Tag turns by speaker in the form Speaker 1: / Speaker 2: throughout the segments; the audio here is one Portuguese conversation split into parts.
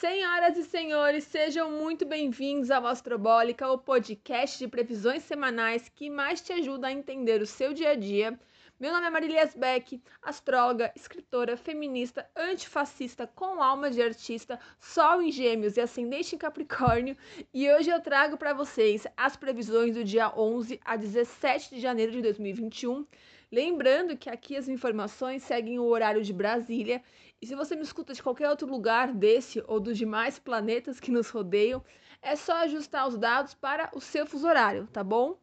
Speaker 1: Senhoras e senhores, sejam muito bem-vindos ao Astrobólica, o podcast de previsões semanais que mais te ajuda a entender o seu dia a dia. Meu nome é Marilias Beck, astróloga, escritora, feminista, antifascista, com alma de artista, sol em gêmeos e ascendente em capricórnio, e hoje eu trago para vocês as previsões do dia 11 a 17 de janeiro de 2021. Lembrando que aqui as informações seguem o horário de Brasília e se você me escuta de qualquer outro lugar desse ou dos demais planetas que nos rodeiam, é só ajustar os dados para o seu fuso horário, tá bom?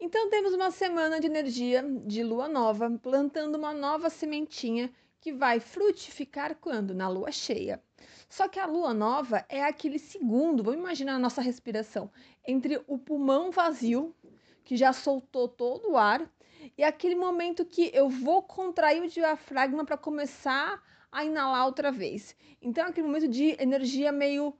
Speaker 1: Então temos uma semana de energia de lua nova, plantando uma nova sementinha que vai frutificar quando? Na lua cheia. Só que a lua nova é aquele segundo, vamos imaginar a nossa respiração, entre o pulmão vazio, que já soltou todo o ar, e é aquele momento que eu vou contrair o diafragma para começar a inalar outra vez. Então é aquele momento de energia meio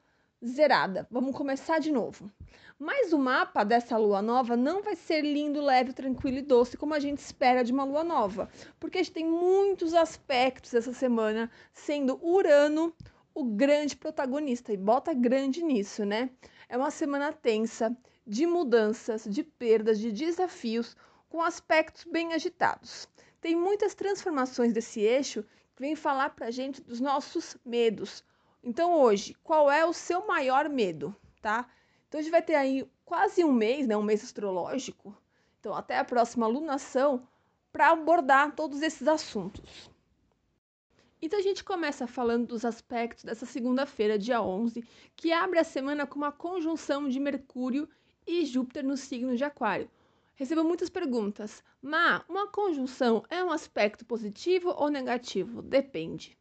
Speaker 1: zerada. Vamos começar de novo. Mas o mapa dessa lua nova não vai ser lindo, leve, tranquilo e doce como a gente espera de uma lua nova, porque a gente tem muitos aspectos essa semana, sendo Urano o grande protagonista e bota grande nisso, né? É uma semana tensa de mudanças, de perdas, de desafios com aspectos bem agitados. Tem muitas transformações desse eixo que vem falar para a gente dos nossos medos. Então, hoje, qual é o seu maior medo, tá? Então, a gente vai ter aí quase um mês, né, um mês astrológico, então até a próxima lunação, para abordar todos esses assuntos. Então, a gente começa falando dos aspectos dessa segunda-feira, dia 11, que abre a semana com uma conjunção de Mercúrio e Júpiter no signo de Aquário Recebo muitas perguntas. Má, uma conjunção é um aspecto positivo ou negativo? Depende,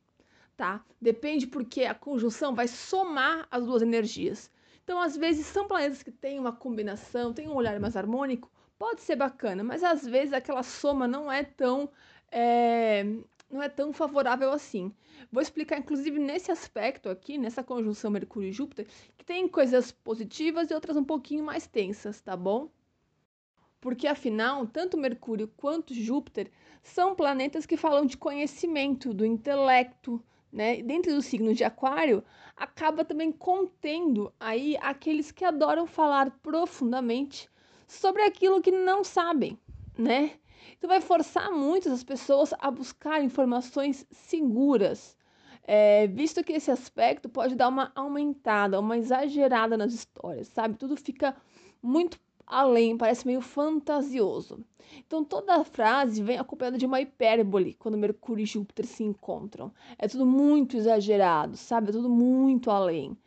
Speaker 1: tá? Depende porque a conjunção vai somar as duas energias. Então, às vezes, são planetas que têm uma combinação, têm um olhar mais harmônico, pode ser bacana, mas às vezes aquela soma não é tão. É, não é tão favorável assim. Vou explicar, inclusive, nesse aspecto aqui, nessa conjunção Mercúrio e Júpiter, que tem coisas positivas e outras um pouquinho mais tensas, tá bom? Porque afinal, tanto Mercúrio quanto Júpiter são planetas que falam de conhecimento, do intelecto, né? Dentro do signo de Aquário, acaba também contendo aí aqueles que adoram falar profundamente sobre aquilo que não sabem, né? Então vai forçar muitas as pessoas a buscar informações seguras, é, visto que esse aspecto pode dar uma aumentada, uma exagerada nas histórias, sabe? Tudo fica muito além, parece meio fantasioso. Então toda a frase vem acompanhada de uma hipérbole quando Mercúrio e Júpiter se encontram. É tudo muito exagerado, sabe? É tudo muito além.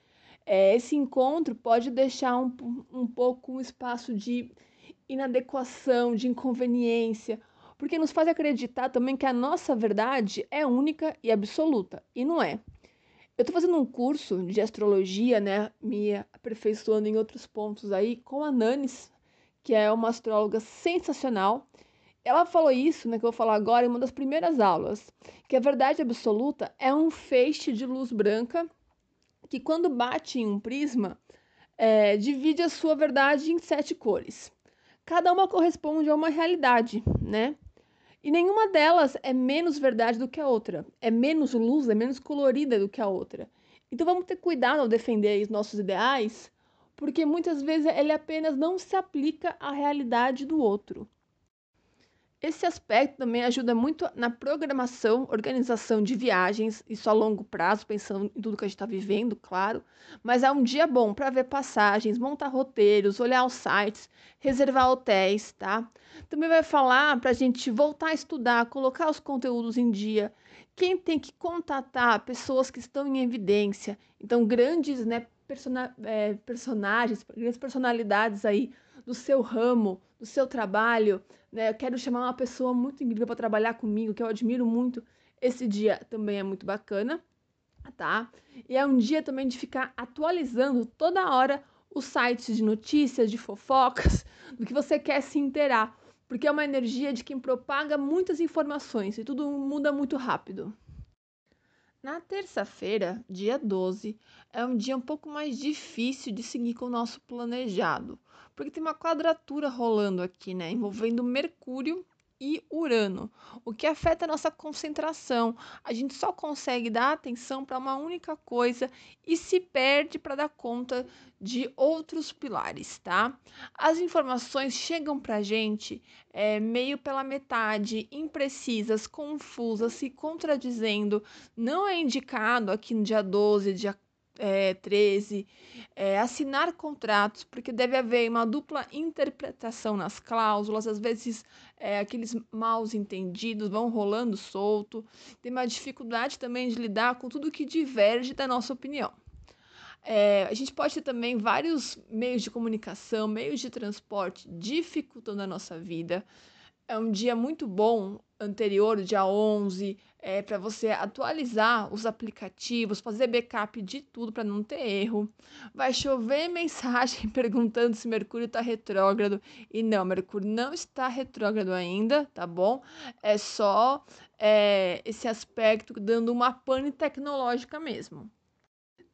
Speaker 1: É, esse encontro pode deixar um, um pouco um espaço de inadequação, de inconveniência, porque nos faz acreditar também que a nossa verdade é única e absoluta, e não é. Eu estou fazendo um curso de astrologia, né, me aperfeiçoando em outros pontos aí, com a Nanis, que é uma astróloga sensacional. Ela falou isso, né, que eu vou falar agora, em uma das primeiras aulas, que a verdade absoluta é um feixe de luz branca que, quando bate em um prisma, é, divide a sua verdade em sete cores. Cada uma corresponde a uma realidade, né? E nenhuma delas é menos verdade do que a outra, é menos luz, é menos colorida do que a outra. Então vamos ter cuidado ao defender os nossos ideais, porque muitas vezes ele apenas não se aplica à realidade do outro. Esse aspecto também ajuda muito na programação, organização de viagens, isso a longo prazo, pensando em tudo que a gente está vivendo, claro. Mas é um dia bom para ver passagens, montar roteiros, olhar os sites, reservar hotéis, tá? Também vai falar para a gente voltar a estudar, colocar os conteúdos em dia. Quem tem que contatar pessoas que estão em evidência, então grandes né, persona é, personagens, grandes personalidades aí do seu ramo, do seu trabalho, né? Eu quero chamar uma pessoa muito incrível para trabalhar comigo, que eu admiro muito. Esse dia também é muito bacana, tá? E é um dia também de ficar atualizando toda hora os sites de notícias, de fofocas, do que você quer se inteirar, porque é uma energia de quem propaga muitas informações e tudo muda muito rápido. Na terça-feira, dia 12, é um dia um pouco mais difícil de seguir com o nosso planejado, porque tem uma quadratura rolando aqui, né, envolvendo Mercúrio e Urano, o que afeta a nossa concentração. A gente só consegue dar atenção para uma única coisa e se perde para dar conta de outros pilares, tá? As informações chegam para a gente é, meio pela metade, imprecisas, confusas, se contradizendo. Não é indicado aqui no dia 12, dia é, 13, é, assinar contratos, porque deve haver uma dupla interpretação nas cláusulas, às vezes é, aqueles maus entendidos vão rolando solto, tem uma dificuldade também de lidar com tudo que diverge da nossa opinião. É, a gente pode ter também vários meios de comunicação, meios de transporte dificultando a nossa vida. É um dia muito bom anterior, dia 11, é, para você atualizar os aplicativos, fazer backup de tudo para não ter erro. Vai chover mensagem perguntando se Mercúrio está retrógrado. E não, Mercúrio não está retrógrado ainda, tá bom? É só é, esse aspecto dando uma pane tecnológica mesmo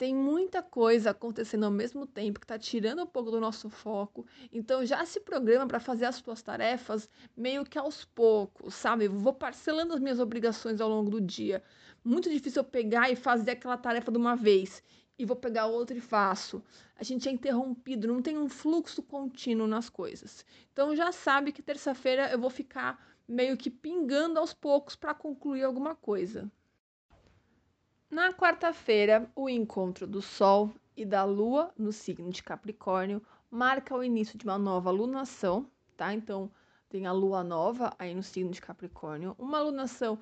Speaker 1: tem muita coisa acontecendo ao mesmo tempo que está tirando um pouco do nosso foco. Então já se programa para fazer as suas tarefas meio que aos poucos, sabe? vou parcelando as minhas obrigações ao longo do dia. Muito difícil eu pegar e fazer aquela tarefa de uma vez e vou pegar outra e faço. A gente é interrompido, não tem um fluxo contínuo nas coisas. Então já sabe que terça-feira eu vou ficar meio que pingando aos poucos para concluir alguma coisa. Na quarta-feira, o encontro do Sol e da Lua no signo de Capricórnio marca o início de uma nova lunação, tá? Então, tem a Lua nova aí no signo de Capricórnio, uma lunação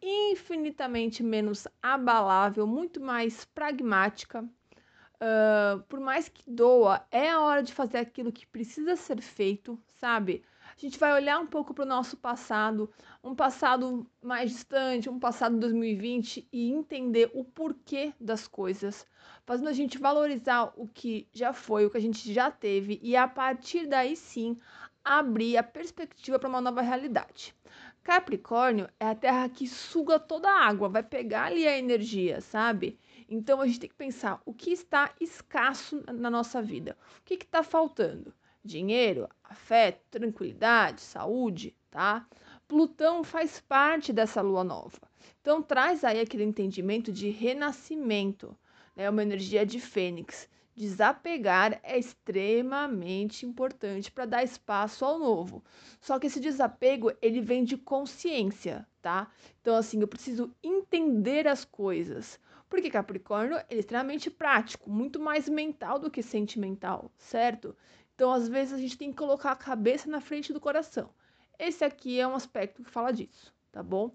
Speaker 1: infinitamente menos abalável, muito mais pragmática. Uh, por mais que doa, é a hora de fazer aquilo que precisa ser feito, sabe? A gente vai olhar um pouco para o nosso passado, um passado mais distante, um passado 2020 e entender o porquê das coisas, fazendo a gente valorizar o que já foi, o que a gente já teve e a partir daí sim abrir a perspectiva para uma nova realidade. Capricórnio é a terra que suga toda a água, vai pegar ali a energia, sabe? Então a gente tem que pensar o que está escasso na nossa vida, o que está faltando dinheiro, afeto, tranquilidade, saúde, tá? Plutão faz parte dessa lua nova. Então traz aí aquele entendimento de renascimento, né? Uma energia de fênix. Desapegar é extremamente importante para dar espaço ao novo. Só que esse desapego, ele vem de consciência, tá? Então assim, eu preciso entender as coisas. Porque Capricórnio é extremamente prático, muito mais mental do que sentimental, certo? Então, às vezes, a gente tem que colocar a cabeça na frente do coração. Esse aqui é um aspecto que fala disso, tá bom?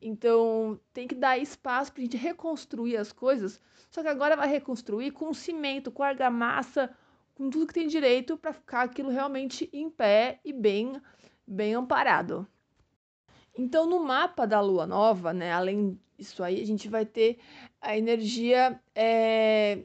Speaker 1: Então, tem que dar espaço para a gente reconstruir as coisas. Só que agora vai reconstruir com cimento, com argamassa, com tudo que tem direito para ficar aquilo realmente em pé e bem, bem amparado. Então, no mapa da lua nova, né, além disso aí, a gente vai ter a energia é,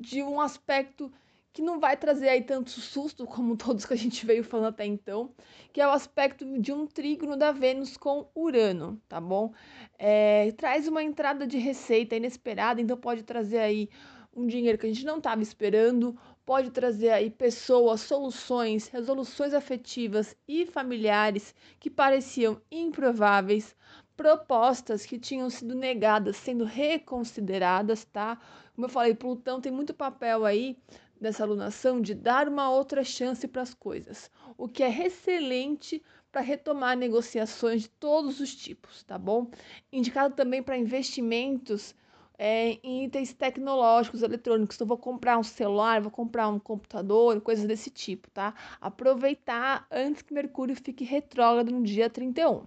Speaker 1: de um aspecto que não vai trazer aí tanto susto como todos que a gente veio falando até então, que é o aspecto de um trígono da Vênus com Urano, tá bom? É, traz uma entrada de receita inesperada, então pode trazer aí um dinheiro que a gente não estava esperando, pode trazer aí pessoas, soluções, resoluções afetivas e familiares que pareciam improváveis, propostas que tinham sido negadas sendo reconsideradas, tá? Como eu falei, Plutão tem muito papel aí dessa alunação de dar uma outra chance para as coisas, o que é excelente para retomar negociações de todos os tipos, tá bom? Indicado também para investimentos é, em itens tecnológicos, eletrônicos. Então, vou comprar um celular, vou comprar um computador, coisas desse tipo, tá? Aproveitar antes que Mercúrio fique retrógrado no dia 31.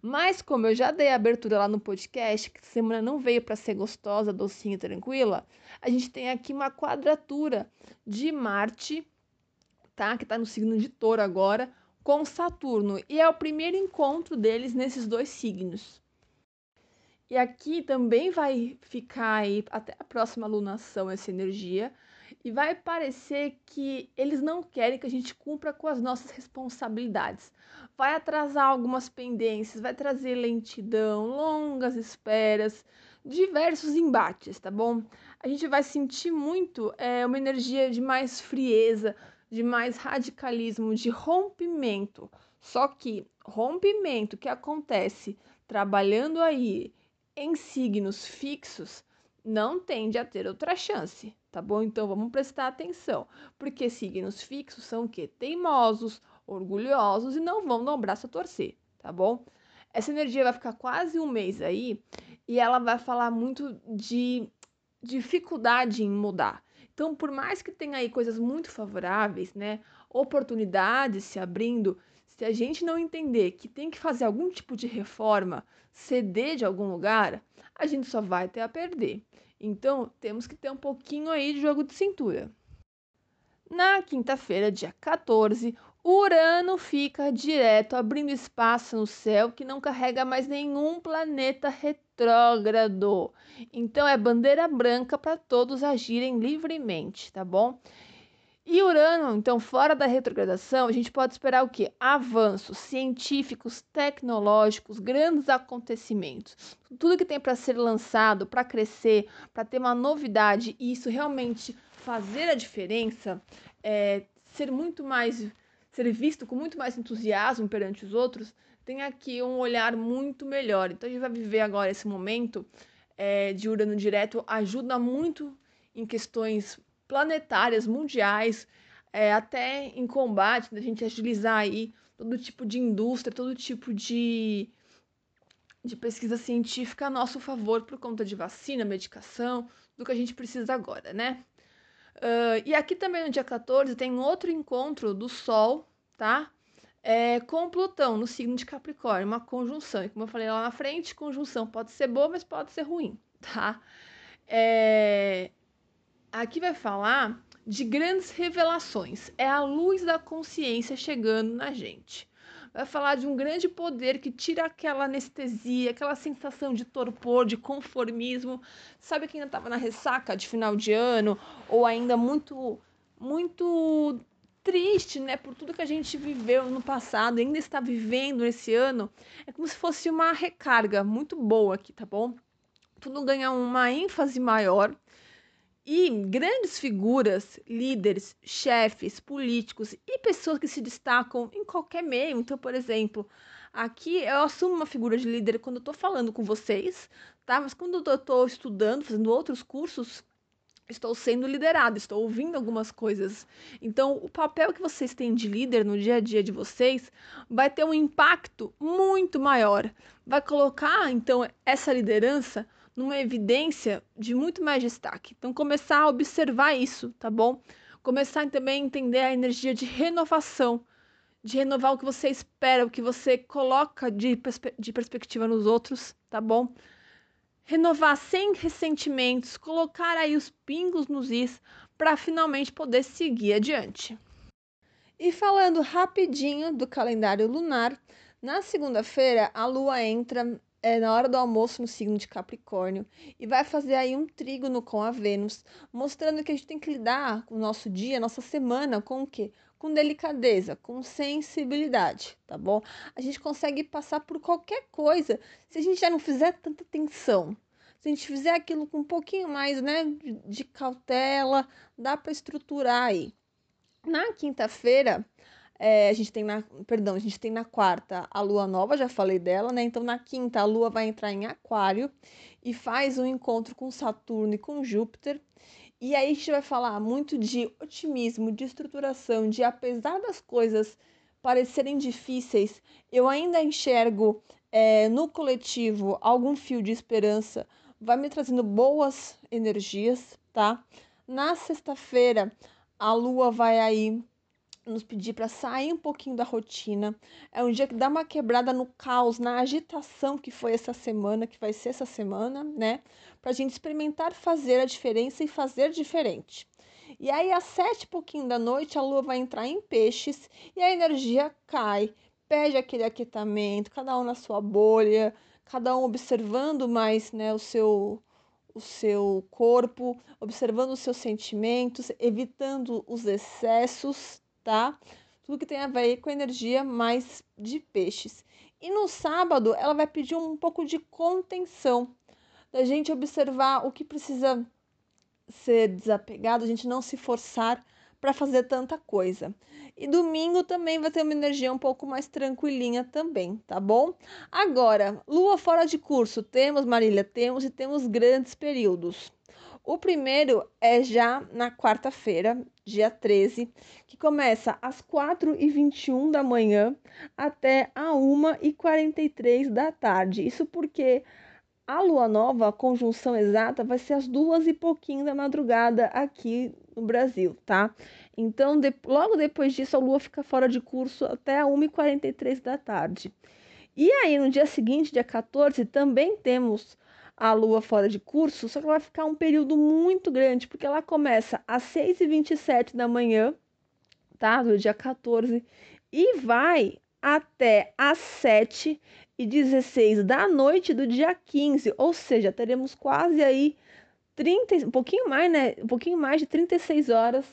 Speaker 1: Mas, como eu já dei a abertura lá no podcast, que semana não veio para ser gostosa, docinha e tranquila, a gente tem aqui uma quadratura de Marte, tá? Que está no signo de Touro agora, com Saturno. E é o primeiro encontro deles nesses dois signos. E aqui também vai ficar aí até a próxima lunação essa energia. E vai parecer que eles não querem que a gente cumpra com as nossas responsabilidades. Vai atrasar algumas pendências, vai trazer lentidão, longas esperas, diversos embates, tá bom? A gente vai sentir muito é, uma energia de mais frieza, de mais radicalismo, de rompimento. Só que rompimento que acontece trabalhando aí em signos fixos não tende a ter outra chance, tá bom? Então vamos prestar atenção, porque signos fixos são o quê? Teimosos, orgulhosos e não vão dar o braço a torcer, tá bom? Essa energia vai ficar quase um mês aí e ela vai falar muito de dificuldade em mudar. Então, por mais que tenha aí coisas muito favoráveis, né, oportunidades se abrindo, se a gente não entender que tem que fazer algum tipo de reforma, ceder de algum lugar, a gente só vai ter a perder. Então, temos que ter um pouquinho aí de jogo de cintura. Na quinta-feira, dia 14, Urano fica direto abrindo espaço no céu que não carrega mais nenhum planeta retrógrado. Então é bandeira branca para todos agirem livremente, tá bom? E Urano, então, fora da retrogradação, a gente pode esperar o quê? Avanços científicos, tecnológicos, grandes acontecimentos. Tudo que tem para ser lançado, para crescer, para ter uma novidade e isso realmente fazer a diferença, é, ser muito mais, ser visto com muito mais entusiasmo perante os outros, tem aqui um olhar muito melhor. Então a gente vai viver agora esse momento é, de Urano direto, ajuda muito em questões planetárias, mundiais, é, até em combate, da gente agilizar aí todo tipo de indústria, todo tipo de, de pesquisa científica a nosso favor por conta de vacina, medicação, do que a gente precisa agora, né? Uh, e aqui também no dia 14 tem outro encontro do Sol, tá? É, com Plutão no signo de Capricórnio, uma conjunção. E como eu falei lá na frente, conjunção pode ser boa, mas pode ser ruim, tá? É, aqui vai falar de grandes revelações. É a luz da consciência chegando na gente. Vai falar de um grande poder que tira aquela anestesia, aquela sensação de torpor, de conformismo. Sabe quem ainda estava na ressaca de final de ano ou ainda muito muito triste, né, por tudo que a gente viveu no passado, ainda está vivendo esse ano, é como se fosse uma recarga muito boa aqui, tá bom? Tudo ganha uma ênfase maior e grandes figuras, líderes, chefes, políticos e pessoas que se destacam em qualquer meio. Então, por exemplo, aqui eu assumo uma figura de líder quando eu estou falando com vocês, tá? Mas quando eu estou estudando, fazendo outros cursos, estou sendo liderado, estou ouvindo algumas coisas. Então, o papel que vocês têm de líder no dia a dia de vocês vai ter um impacto muito maior. Vai colocar, então, essa liderança numa evidência de muito mais destaque. Então, começar a observar isso, tá bom? Começar também a entender a energia de renovação, de renovar o que você espera, o que você coloca de, perspe de perspectiva nos outros, tá bom? Renovar sem ressentimentos, colocar aí os pingos nos is para finalmente poder seguir adiante. E falando rapidinho do calendário lunar, na segunda-feira a lua entra é na hora do almoço no signo de Capricórnio e vai fazer aí um trígono com a Vênus, mostrando que a gente tem que lidar com o nosso dia, nossa semana, com o quê? Com delicadeza, com sensibilidade, tá bom? A gente consegue passar por qualquer coisa se a gente já não fizer tanta tensão. Se a gente fizer aquilo com um pouquinho mais, né, de, cautela, dá para estruturar aí. Na quinta-feira, é, a gente tem na, perdão, a gente tem na quarta a lua nova, já falei dela, né? Então na quinta a lua vai entrar em Aquário e faz um encontro com Saturno e com Júpiter. E aí a gente vai falar muito de otimismo, de estruturação, de apesar das coisas parecerem difíceis, eu ainda enxergo é, no coletivo algum fio de esperança, vai me trazendo boas energias, tá? Na sexta-feira a lua vai aí nos pedir para sair um pouquinho da rotina. É um dia que dá uma quebrada no caos, na agitação que foi essa semana, que vai ser essa semana, né? Para a gente experimentar fazer a diferença e fazer diferente. E aí, às sete e pouquinho da noite, a lua vai entrar em peixes e a energia cai, pede aquele aquietamento, cada um na sua bolha, cada um observando mais né, o seu o seu corpo, observando os seus sentimentos, evitando os excessos, tá? Tudo que tem a ver com energia mais de peixes. E no sábado, ela vai pedir um pouco de contenção, da gente observar o que precisa ser desapegado, a gente não se forçar para fazer tanta coisa. E domingo também vai ter uma energia um pouco mais tranquilinha também, tá bom? Agora, lua fora de curso, temos, Marília, temos e temos grandes períodos. O primeiro é já na quarta-feira, dia 13, que começa às 4h21 da manhã até a 1h43 da tarde. Isso porque a lua nova, a conjunção exata, vai ser às duas e pouquinho da madrugada aqui no Brasil, tá? Então, de, logo depois disso, a lua fica fora de curso até a 1h43 da tarde. E aí, no dia seguinte, dia 14, também temos a lua fora de curso, só que vai ficar um período muito grande, porque ela começa às 6h27 da manhã, tá? Do dia 14, e vai até às 7 e 16 da noite do dia 15, ou seja, teremos quase aí 30, um pouquinho mais, né? Um pouquinho mais de 36 horas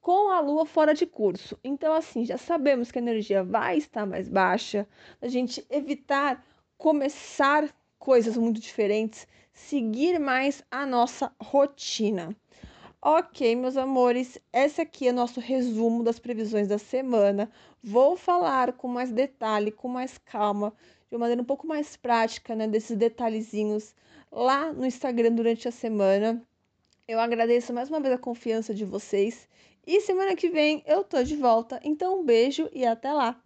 Speaker 1: com a lua fora de curso. Então, assim, já sabemos que a energia vai estar mais baixa, a gente evitar começar coisas muito diferentes, seguir mais a nossa rotina. Ok, meus amores, esse aqui é nosso resumo das previsões da semana. Vou falar com mais detalhe, com mais calma, de uma maneira um pouco mais prática, né, desses detalhezinhos lá no Instagram durante a semana. Eu agradeço mais uma vez a confiança de vocês e semana que vem eu tô de volta. Então, um beijo e até lá.